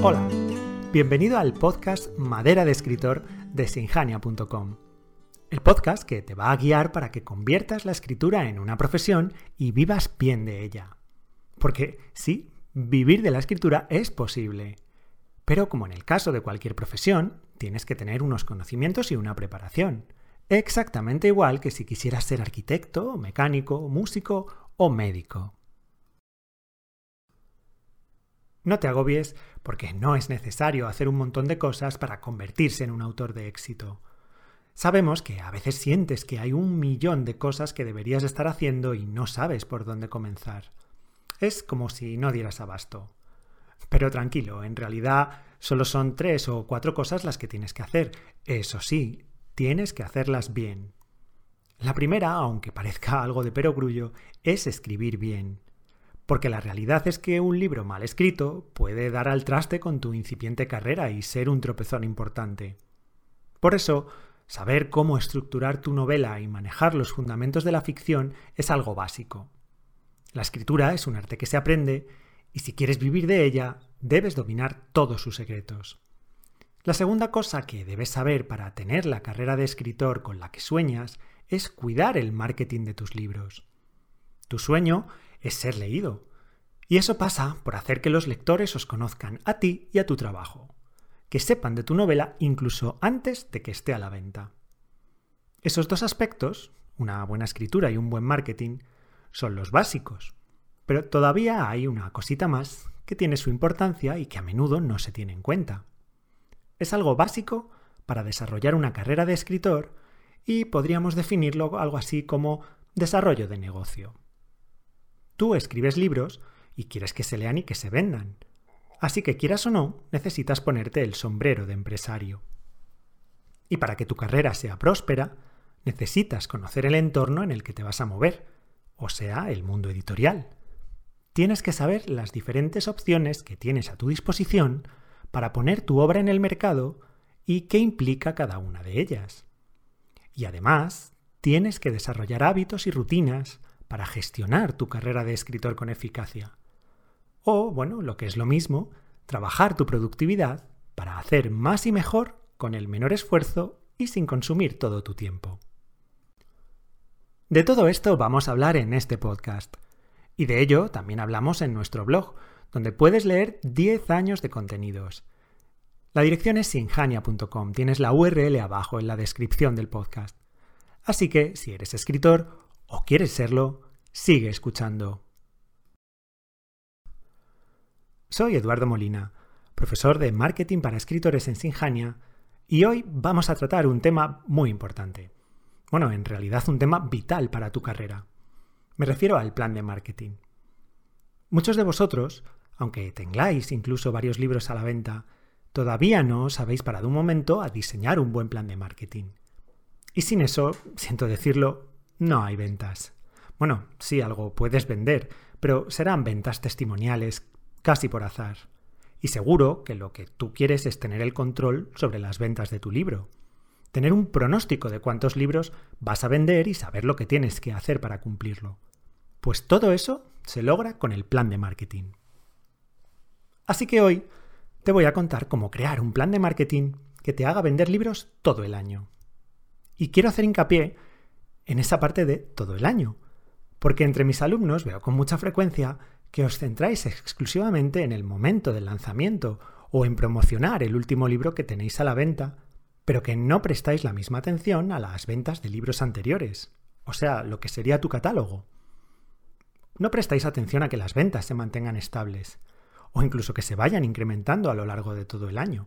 Hola, bienvenido al podcast Madera de Escritor de sinjania.com. El podcast que te va a guiar para que conviertas la escritura en una profesión y vivas bien de ella. Porque sí, vivir de la escritura es posible. Pero como en el caso de cualquier profesión, tienes que tener unos conocimientos y una preparación. Exactamente igual que si quisieras ser arquitecto, mecánico, músico o médico. No te agobies porque no es necesario hacer un montón de cosas para convertirse en un autor de éxito. Sabemos que a veces sientes que hay un millón de cosas que deberías estar haciendo y no sabes por dónde comenzar. Es como si no dieras abasto. Pero tranquilo, en realidad solo son tres o cuatro cosas las que tienes que hacer. Eso sí, tienes que hacerlas bien. La primera, aunque parezca algo de perogrullo, es escribir bien porque la realidad es que un libro mal escrito puede dar al traste con tu incipiente carrera y ser un tropezón importante. Por eso, saber cómo estructurar tu novela y manejar los fundamentos de la ficción es algo básico. La escritura es un arte que se aprende y si quieres vivir de ella, debes dominar todos sus secretos. La segunda cosa que debes saber para tener la carrera de escritor con la que sueñas es cuidar el marketing de tus libros. Tu sueño es ser leído. Y eso pasa por hacer que los lectores os conozcan a ti y a tu trabajo, que sepan de tu novela incluso antes de que esté a la venta. Esos dos aspectos, una buena escritura y un buen marketing, son los básicos, pero todavía hay una cosita más que tiene su importancia y que a menudo no se tiene en cuenta. Es algo básico para desarrollar una carrera de escritor y podríamos definirlo algo así como desarrollo de negocio. Tú escribes libros y quieres que se lean y que se vendan. Así que quieras o no, necesitas ponerte el sombrero de empresario. Y para que tu carrera sea próspera, necesitas conocer el entorno en el que te vas a mover, o sea, el mundo editorial. Tienes que saber las diferentes opciones que tienes a tu disposición para poner tu obra en el mercado y qué implica cada una de ellas. Y además, tienes que desarrollar hábitos y rutinas para gestionar tu carrera de escritor con eficacia. O, bueno, lo que es lo mismo, trabajar tu productividad para hacer más y mejor con el menor esfuerzo y sin consumir todo tu tiempo. De todo esto vamos a hablar en este podcast. Y de ello también hablamos en nuestro blog, donde puedes leer 10 años de contenidos. La dirección es sinjania.com, tienes la URL abajo en la descripción del podcast. Así que, si eres escritor o quieres serlo, sigue escuchando. Soy Eduardo Molina, profesor de Marketing para Escritores en Sinjania, y hoy vamos a tratar un tema muy importante. Bueno, en realidad un tema vital para tu carrera. Me refiero al plan de marketing. Muchos de vosotros, aunque tengáis incluso varios libros a la venta, todavía no os habéis parado un momento a diseñar un buen plan de marketing. Y sin eso, siento decirlo, no hay ventas. Bueno, sí, algo puedes vender, pero serán ventas testimoniales, casi por azar. Y seguro que lo que tú quieres es tener el control sobre las ventas de tu libro. Tener un pronóstico de cuántos libros vas a vender y saber lo que tienes que hacer para cumplirlo. Pues todo eso se logra con el plan de marketing. Así que hoy te voy a contar cómo crear un plan de marketing que te haga vender libros todo el año. Y quiero hacer hincapié en esa parte de todo el año, porque entre mis alumnos veo con mucha frecuencia que os centráis exclusivamente en el momento del lanzamiento o en promocionar el último libro que tenéis a la venta, pero que no prestáis la misma atención a las ventas de libros anteriores, o sea, lo que sería tu catálogo. No prestáis atención a que las ventas se mantengan estables, o incluso que se vayan incrementando a lo largo de todo el año.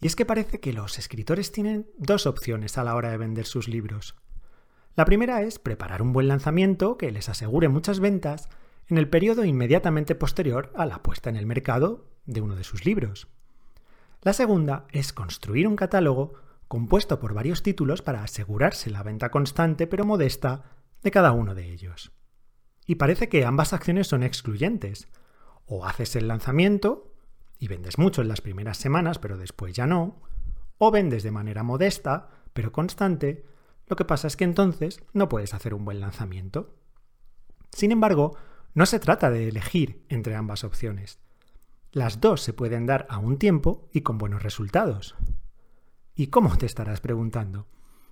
Y es que parece que los escritores tienen dos opciones a la hora de vender sus libros. La primera es preparar un buen lanzamiento que les asegure muchas ventas en el periodo inmediatamente posterior a la puesta en el mercado de uno de sus libros. La segunda es construir un catálogo compuesto por varios títulos para asegurarse la venta constante pero modesta de cada uno de ellos. Y parece que ambas acciones son excluyentes. O haces el lanzamiento y vendes mucho en las primeras semanas pero después ya no, o vendes de manera modesta pero constante lo que pasa es que entonces no puedes hacer un buen lanzamiento. Sin embargo, no se trata de elegir entre ambas opciones. Las dos se pueden dar a un tiempo y con buenos resultados. ¿Y cómo te estarás preguntando?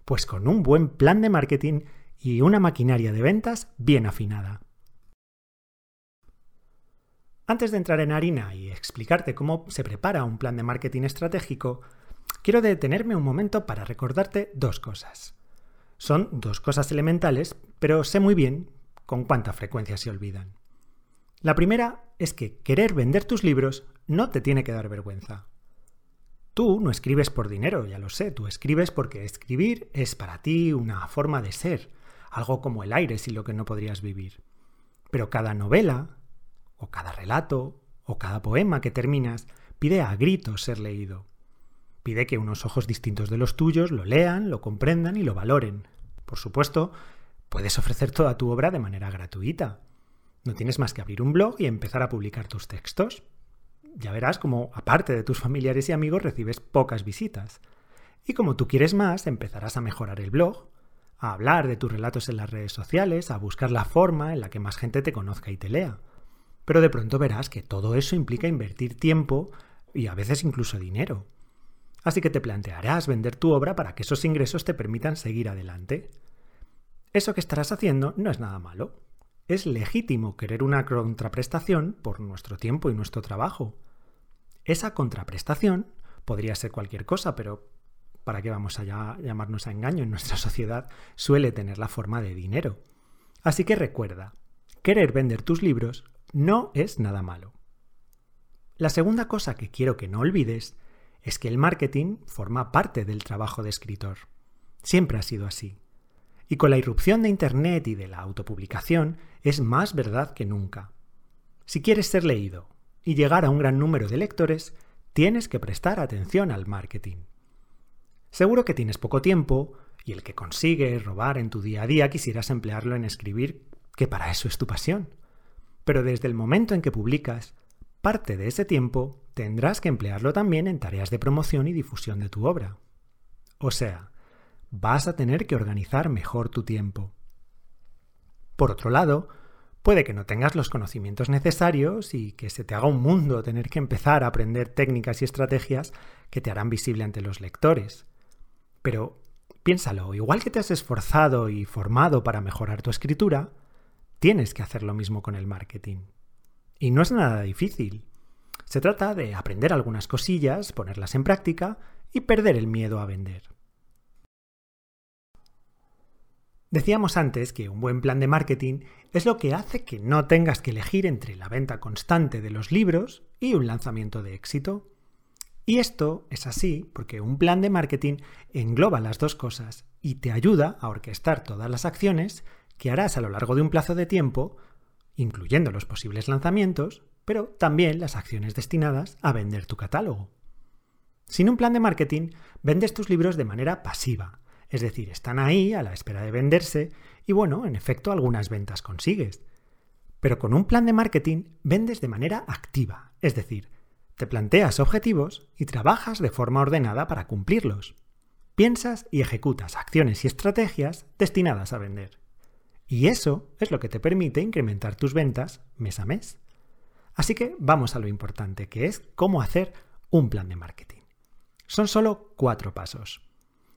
Pues con un buen plan de marketing y una maquinaria de ventas bien afinada. Antes de entrar en harina y explicarte cómo se prepara un plan de marketing estratégico, quiero detenerme un momento para recordarte dos cosas. Son dos cosas elementales, pero sé muy bien con cuánta frecuencia se olvidan. La primera es que querer vender tus libros no te tiene que dar vergüenza. Tú no escribes por dinero, ya lo sé, tú escribes porque escribir es para ti una forma de ser, algo como el aire sin lo que no podrías vivir. Pero cada novela, o cada relato, o cada poema que terminas, pide a gritos ser leído. Pide que unos ojos distintos de los tuyos lo lean, lo comprendan y lo valoren. Por supuesto, puedes ofrecer toda tu obra de manera gratuita. No tienes más que abrir un blog y empezar a publicar tus textos. Ya verás como, aparte de tus familiares y amigos, recibes pocas visitas. Y como tú quieres más, empezarás a mejorar el blog, a hablar de tus relatos en las redes sociales, a buscar la forma en la que más gente te conozca y te lea. Pero de pronto verás que todo eso implica invertir tiempo y a veces incluso dinero. Así que te plantearás vender tu obra para que esos ingresos te permitan seguir adelante. Eso que estarás haciendo no es nada malo. Es legítimo querer una contraprestación por nuestro tiempo y nuestro trabajo. Esa contraprestación podría ser cualquier cosa, pero ¿para qué vamos a llamarnos a engaño? En nuestra sociedad suele tener la forma de dinero. Así que recuerda, querer vender tus libros no es nada malo. La segunda cosa que quiero que no olvides es que el marketing forma parte del trabajo de escritor. Siempre ha sido así. Y con la irrupción de Internet y de la autopublicación es más verdad que nunca. Si quieres ser leído y llegar a un gran número de lectores, tienes que prestar atención al marketing. Seguro que tienes poco tiempo y el que consigues robar en tu día a día quisieras emplearlo en escribir, que para eso es tu pasión. Pero desde el momento en que publicas, parte de ese tiempo tendrás que emplearlo también en tareas de promoción y difusión de tu obra. O sea, vas a tener que organizar mejor tu tiempo. Por otro lado, puede que no tengas los conocimientos necesarios y que se te haga un mundo tener que empezar a aprender técnicas y estrategias que te harán visible ante los lectores. Pero piénsalo, igual que te has esforzado y formado para mejorar tu escritura, tienes que hacer lo mismo con el marketing. Y no es nada difícil. Se trata de aprender algunas cosillas, ponerlas en práctica y perder el miedo a vender. Decíamos antes que un buen plan de marketing es lo que hace que no tengas que elegir entre la venta constante de los libros y un lanzamiento de éxito. Y esto es así porque un plan de marketing engloba las dos cosas y te ayuda a orquestar todas las acciones que harás a lo largo de un plazo de tiempo, incluyendo los posibles lanzamientos, pero también las acciones destinadas a vender tu catálogo. Sin un plan de marketing, vendes tus libros de manera pasiva, es decir, están ahí a la espera de venderse y bueno, en efecto algunas ventas consigues. Pero con un plan de marketing vendes de manera activa, es decir, te planteas objetivos y trabajas de forma ordenada para cumplirlos. Piensas y ejecutas acciones y estrategias destinadas a vender. Y eso es lo que te permite incrementar tus ventas mes a mes. Así que vamos a lo importante, que es cómo hacer un plan de marketing. Son solo cuatro pasos.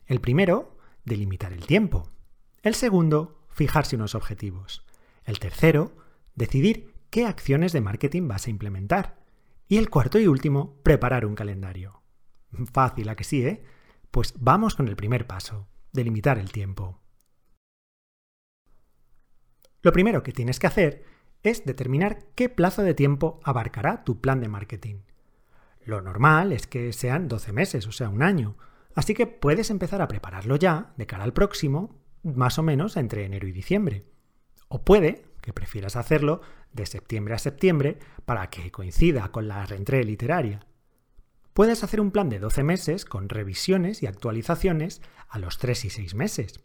El primero delimitar el tiempo. El segundo, fijarse unos objetivos. El tercero, decidir qué acciones de marketing vas a implementar. Y el cuarto y último, preparar un calendario. Fácil, ¿a que sí, eh? Pues vamos con el primer paso, delimitar el tiempo. Lo primero que tienes que hacer es determinar qué plazo de tiempo abarcará tu plan de marketing. Lo normal es que sean 12 meses, o sea, un año, Así que puedes empezar a prepararlo ya de cara al próximo, más o menos entre enero y diciembre. O puede que prefieras hacerlo de septiembre a septiembre para que coincida con la reentrée literaria. Puedes hacer un plan de 12 meses con revisiones y actualizaciones a los 3 y 6 meses.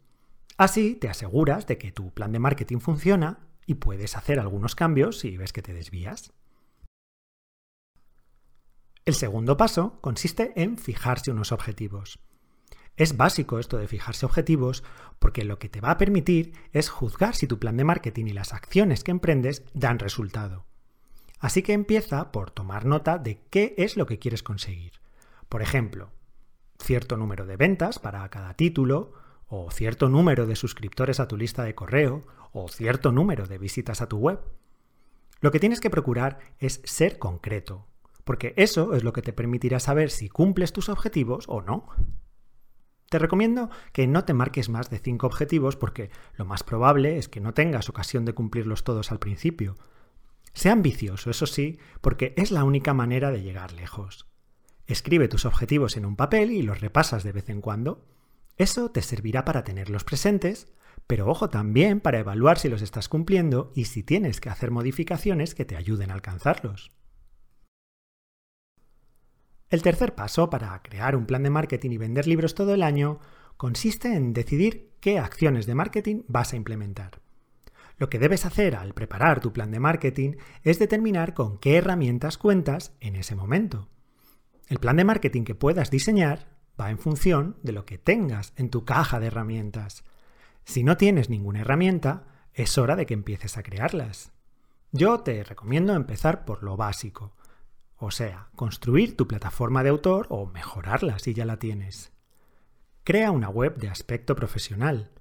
Así te aseguras de que tu plan de marketing funciona y puedes hacer algunos cambios si ves que te desvías. El segundo paso consiste en fijarse unos objetivos. Es básico esto de fijarse objetivos porque lo que te va a permitir es juzgar si tu plan de marketing y las acciones que emprendes dan resultado. Así que empieza por tomar nota de qué es lo que quieres conseguir. Por ejemplo, cierto número de ventas para cada título, o cierto número de suscriptores a tu lista de correo, o cierto número de visitas a tu web. Lo que tienes que procurar es ser concreto, porque eso es lo que te permitirá saber si cumples tus objetivos o no. Te recomiendo que no te marques más de 5 objetivos porque lo más probable es que no tengas ocasión de cumplirlos todos al principio. Sea ambicioso, eso sí, porque es la única manera de llegar lejos. Escribe tus objetivos en un papel y los repasas de vez en cuando. Eso te servirá para tenerlos presentes, pero ojo también para evaluar si los estás cumpliendo y si tienes que hacer modificaciones que te ayuden a alcanzarlos. El tercer paso para crear un plan de marketing y vender libros todo el año consiste en decidir qué acciones de marketing vas a implementar. Lo que debes hacer al preparar tu plan de marketing es determinar con qué herramientas cuentas en ese momento. El plan de marketing que puedas diseñar va en función de lo que tengas en tu caja de herramientas. Si no tienes ninguna herramienta, es hora de que empieces a crearlas. Yo te recomiendo empezar por lo básico, o sea, construir tu plataforma de autor o mejorarla si ya la tienes. Crea una web de aspecto profesional.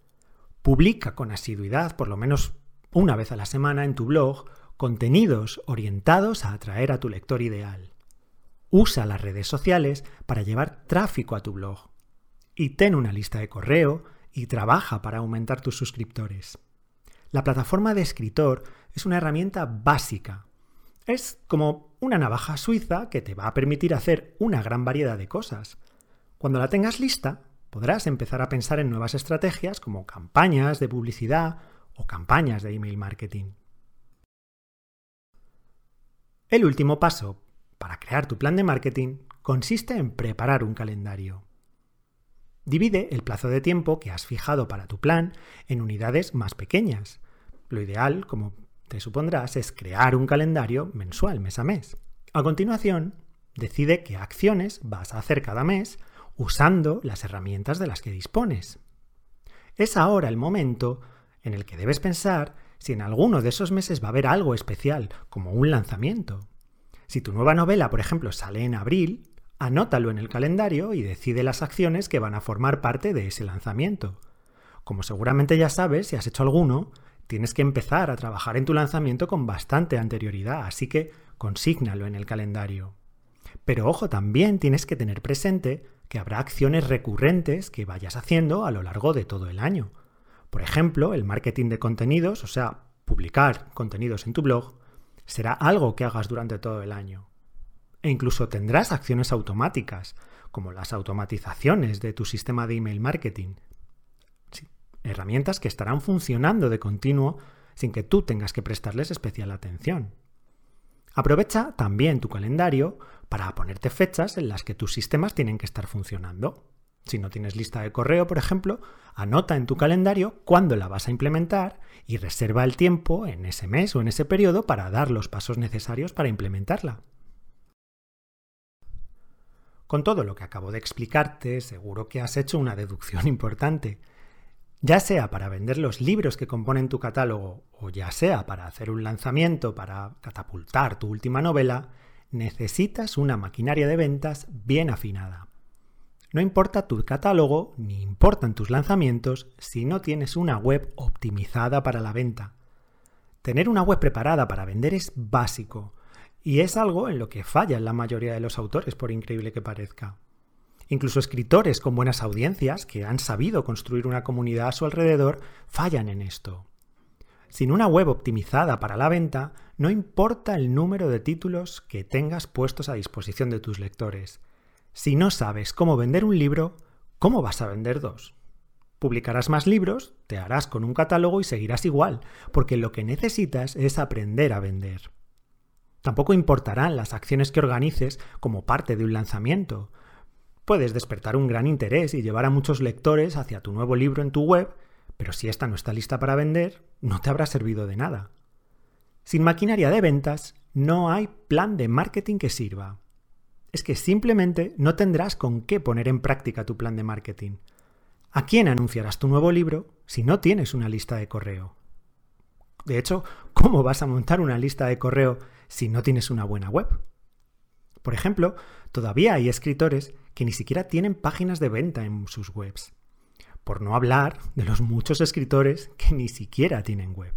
Publica con asiduidad, por lo menos una vez a la semana, en tu blog contenidos orientados a atraer a tu lector ideal. Usa las redes sociales para llevar tráfico a tu blog. Y ten una lista de correo y trabaja para aumentar tus suscriptores. La plataforma de escritor es una herramienta básica es como una navaja suiza que te va a permitir hacer una gran variedad de cosas. Cuando la tengas lista, podrás empezar a pensar en nuevas estrategias como campañas de publicidad o campañas de email marketing. El último paso para crear tu plan de marketing consiste en preparar un calendario. Divide el plazo de tiempo que has fijado para tu plan en unidades más pequeñas. Lo ideal, como te supondrás es crear un calendario mensual, mes a mes. A continuación, decide qué acciones vas a hacer cada mes usando las herramientas de las que dispones. Es ahora el momento en el que debes pensar si en alguno de esos meses va a haber algo especial, como un lanzamiento. Si tu nueva novela, por ejemplo, sale en abril, anótalo en el calendario y decide las acciones que van a formar parte de ese lanzamiento. Como seguramente ya sabes, si has hecho alguno, tienes que empezar a trabajar en tu lanzamiento con bastante anterioridad, así que consígnalo en el calendario. Pero ojo, también tienes que tener presente que habrá acciones recurrentes que vayas haciendo a lo largo de todo el año. Por ejemplo, el marketing de contenidos, o sea, publicar contenidos en tu blog, será algo que hagas durante todo el año. E incluso tendrás acciones automáticas, como las automatizaciones de tu sistema de email marketing, herramientas que estarán funcionando de continuo sin que tú tengas que prestarles especial atención. Aprovecha también tu calendario para ponerte fechas en las que tus sistemas tienen que estar funcionando. Si no tienes lista de correo, por ejemplo, anota en tu calendario cuándo la vas a implementar y reserva el tiempo en ese mes o en ese periodo para dar los pasos necesarios para implementarla. Con todo lo que acabo de explicarte, seguro que has hecho una deducción importante ya sea para vender los libros que componen tu catálogo o ya sea para hacer un lanzamiento para catapultar tu última novela, necesitas una maquinaria de ventas bien afinada. No importa tu catálogo ni importan tus lanzamientos si no tienes una web optimizada para la venta. Tener una web preparada para vender es básico y es algo en lo que fallan la mayoría de los autores, por increíble que parezca. Incluso escritores con buenas audiencias, que han sabido construir una comunidad a su alrededor, fallan en esto. Sin una web optimizada para la venta, no importa el número de títulos que tengas puestos a disposición de tus lectores. Si no sabes cómo vender un libro, ¿cómo vas a vender dos? Publicarás más libros, te harás con un catálogo y seguirás igual, porque lo que necesitas es aprender a vender. Tampoco importarán las acciones que organices como parte de un lanzamiento, Puedes despertar un gran interés y llevar a muchos lectores hacia tu nuevo libro en tu web, pero si esta no está lista para vender, no te habrá servido de nada. Sin maquinaria de ventas, no hay plan de marketing que sirva. Es que simplemente no tendrás con qué poner en práctica tu plan de marketing. ¿A quién anunciarás tu nuevo libro si no tienes una lista de correo? De hecho, ¿cómo vas a montar una lista de correo si no tienes una buena web. Por ejemplo, todavía hay escritores que ni siquiera tienen páginas de venta en sus webs. Por no hablar de los muchos escritores que ni siquiera tienen web.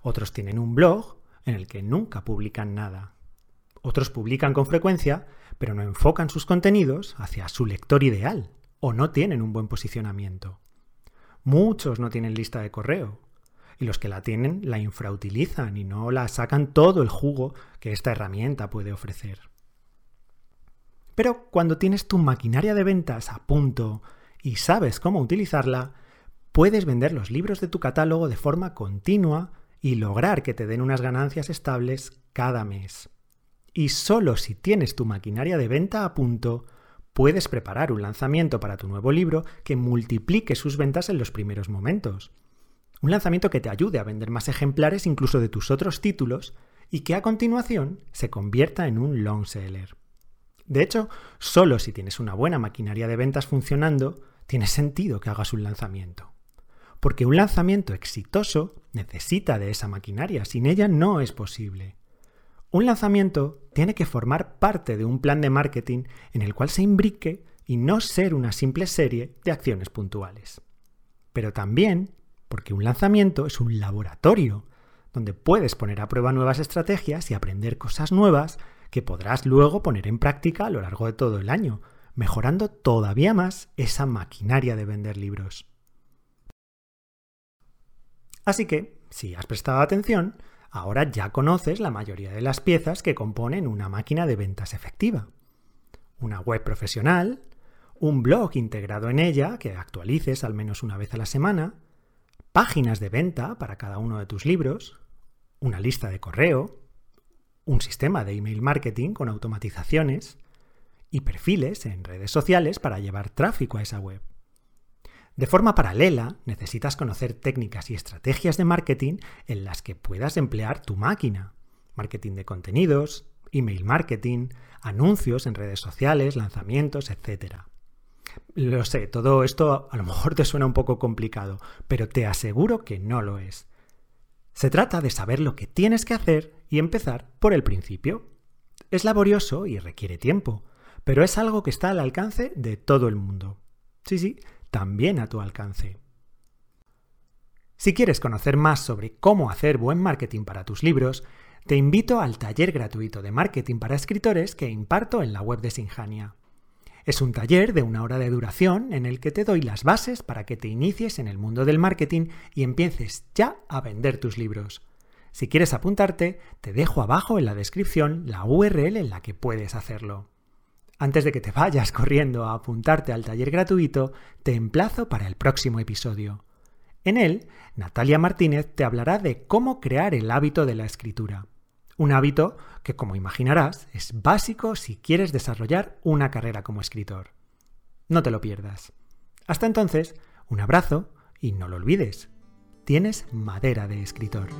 Otros tienen un blog en el que nunca publican nada. Otros publican con frecuencia, pero no enfocan sus contenidos hacia su lector ideal o no tienen un buen posicionamiento. Muchos no tienen lista de correo y los que la tienen la infrautilizan y no la sacan todo el jugo que esta herramienta puede ofrecer. Pero cuando tienes tu maquinaria de ventas a punto y sabes cómo utilizarla, puedes vender los libros de tu catálogo de forma continua y lograr que te den unas ganancias estables cada mes. Y solo si tienes tu maquinaria de venta a punto, puedes preparar un lanzamiento para tu nuevo libro que multiplique sus ventas en los primeros momentos. Un lanzamiento que te ayude a vender más ejemplares incluso de tus otros títulos y que a continuación se convierta en un long seller. De hecho, solo si tienes una buena maquinaria de ventas funcionando, tiene sentido que hagas un lanzamiento. Porque un lanzamiento exitoso necesita de esa maquinaria, sin ella no es posible. Un lanzamiento tiene que formar parte de un plan de marketing en el cual se imbrique y no ser una simple serie de acciones puntuales. Pero también porque un lanzamiento es un laboratorio donde puedes poner a prueba nuevas estrategias y aprender cosas nuevas que podrás luego poner en práctica a lo largo de todo el año, mejorando todavía más esa maquinaria de vender libros. Así que, si has prestado atención, ahora ya conoces la mayoría de las piezas que componen una máquina de ventas efectiva. Una web profesional, un blog integrado en ella que actualices al menos una vez a la semana, páginas de venta para cada uno de tus libros, una lista de correo, un sistema de email marketing con automatizaciones y perfiles en redes sociales para llevar tráfico a esa web. De forma paralela, necesitas conocer técnicas y estrategias de marketing en las que puedas emplear tu máquina. Marketing de contenidos, email marketing, anuncios en redes sociales, lanzamientos, etc. Lo sé, todo esto a lo mejor te suena un poco complicado, pero te aseguro que no lo es. Se trata de saber lo que tienes que hacer y empezar por el principio. Es laborioso y requiere tiempo, pero es algo que está al alcance de todo el mundo. Sí, sí, también a tu alcance. Si quieres conocer más sobre cómo hacer buen marketing para tus libros, te invito al taller gratuito de marketing para escritores que imparto en la web de Sinjania. Es un taller de una hora de duración en el que te doy las bases para que te inicies en el mundo del marketing y empieces ya a vender tus libros. Si quieres apuntarte, te dejo abajo en la descripción la URL en la que puedes hacerlo. Antes de que te vayas corriendo a apuntarte al taller gratuito, te emplazo para el próximo episodio. En él, Natalia Martínez te hablará de cómo crear el hábito de la escritura. Un hábito que, como imaginarás, es básico si quieres desarrollar una carrera como escritor. No te lo pierdas. Hasta entonces, un abrazo y no lo olvides, tienes madera de escritor.